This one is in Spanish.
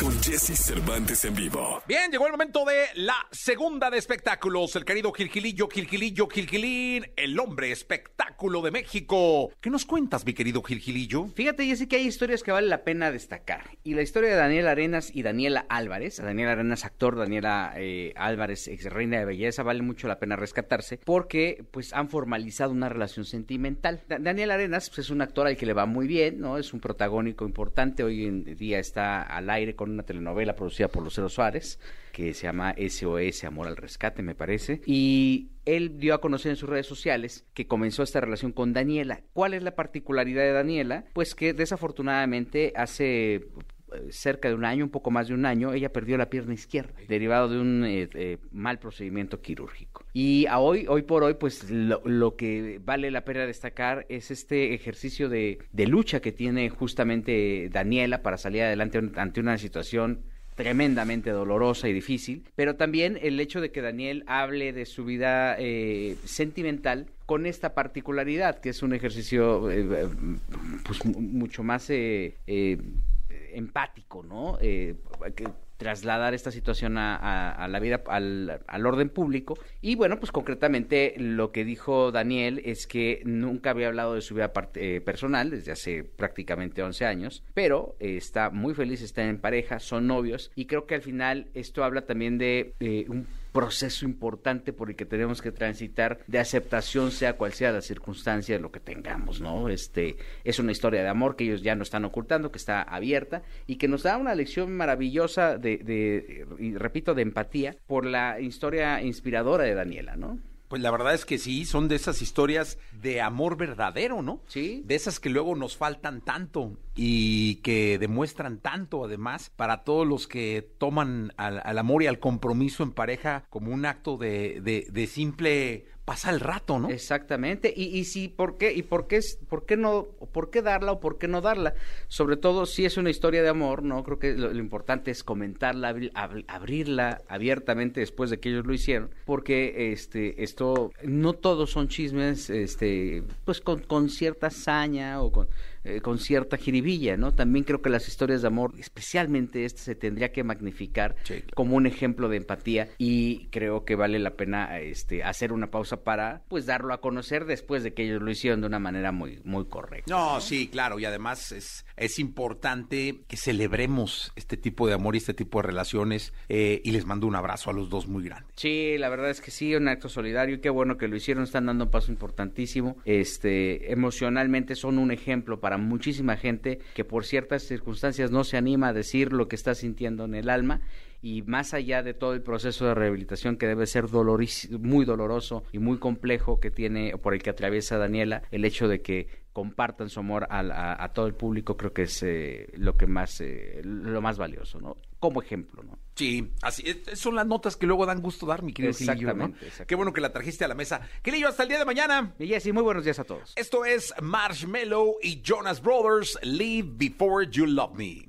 con Jesse Cervantes en vivo. Bien, llegó el momento de la segunda de espectáculos. El querido Gilgilillo, Gilgilillo, Gilgilín, el hombre espectáculo de México. ¿Qué nos cuentas, mi querido Gilgilillo? Fíjate, Jessy, que hay historias que vale la pena destacar. Y la historia de Daniel Arenas y Daniela Álvarez, Daniela Arenas actor, Daniela eh, Álvarez ex reina de belleza, vale mucho la pena rescatarse porque pues han formalizado una relación sentimental. Da- Daniel Arenas pues, es un actor al que le va muy bien, ¿no? Es un protagónico importante. Hoy en día está al aire con una telenovela producida por Lucero Suárez que se llama SOS Amor al Rescate, me parece. Y él dio a conocer en sus redes sociales que comenzó esta relación con Daniela. ¿Cuál es la particularidad de Daniela? Pues que desafortunadamente hace cerca de un año, un poco más de un año, ella perdió la pierna izquierda, derivado de un eh, eh, mal procedimiento quirúrgico. Y a hoy, hoy por hoy, pues lo, lo que vale la pena destacar es este ejercicio de, de lucha que tiene justamente Daniela para salir adelante ante una situación tremendamente dolorosa y difícil, pero también el hecho de que Daniel hable de su vida eh, sentimental con esta particularidad, que es un ejercicio eh, eh, pues mu- mucho más eh, eh, empático, ¿no? Eh, trasladar esta situación a, a- a la vida, al, al orden público. Y bueno, pues concretamente lo que dijo Daniel es que nunca había hablado de su vida eh, personal desde hace prácticamente 11 años, pero eh, está muy feliz, está en pareja, son novios y creo que al final esto habla también de eh, un proceso importante por el que tenemos que transitar de aceptación sea cual sea la circunstancia de lo que tengamos, ¿no? Este es una historia de amor que ellos ya no están ocultando, que está abierta y que nos da una lección maravillosa de, de y repito, de empatía por la historia inspiradora de Daniela, ¿no? Pues la verdad es que sí, son de esas historias de amor verdadero, ¿no? Sí. De esas que luego nos faltan tanto y que demuestran tanto además para todos los que toman al, al amor y al compromiso en pareja como un acto de, de, de simple pasar el rato, ¿no? Exactamente. Y, y sí, ¿por qué? ¿Y por qué, por qué no, por qué darla o por qué no darla? Sobre todo si es una historia de amor, ¿no? Creo que lo, lo importante es comentarla, abri- ab- abrirla abiertamente después de que ellos lo hicieron, porque este, esto, no todos son chismes, este, pues con, con cierta saña o con, eh, con cierta jiribilla, ¿no? También creo que las historias de amor, especialmente esta, se tendría que magnificar Sí, claro. como un ejemplo de empatía y creo que vale la pena este hacer una pausa para pues darlo a conocer después de que ellos lo hicieron de una manera muy muy correcta. No, sí, claro, y además es, es importante que celebremos este tipo de amor y este tipo de relaciones eh, y les mando un abrazo a los dos muy grande. Sí, la verdad es que sí, un acto solidario y qué bueno que lo hicieron, están dando un paso importantísimo. Este, emocionalmente son un ejemplo para muchísima gente que por ciertas circunstancias no se anima a decir lo que está sintiendo en el alma y más allá de todo el proceso de rehabilitación que debe ser doloris- muy doloroso y muy complejo que tiene por el que atraviesa Daniela, el hecho de que compartan su amor a, a todo el público creo que es eh, lo que más eh, lo más valioso, ¿no? Como ejemplo, ¿no? Sí, así es- son las notas que luego dan gusto dar, mi querido Gilillo, ¿no? Exactamente, exactamente. Qué bueno que la trajiste a la mesa. Gilillo, hasta el día de mañana. Y Jessy, muy buenos días a todos. Esto es Marshmello y Jonas Brothers, Leave Before You Love Me.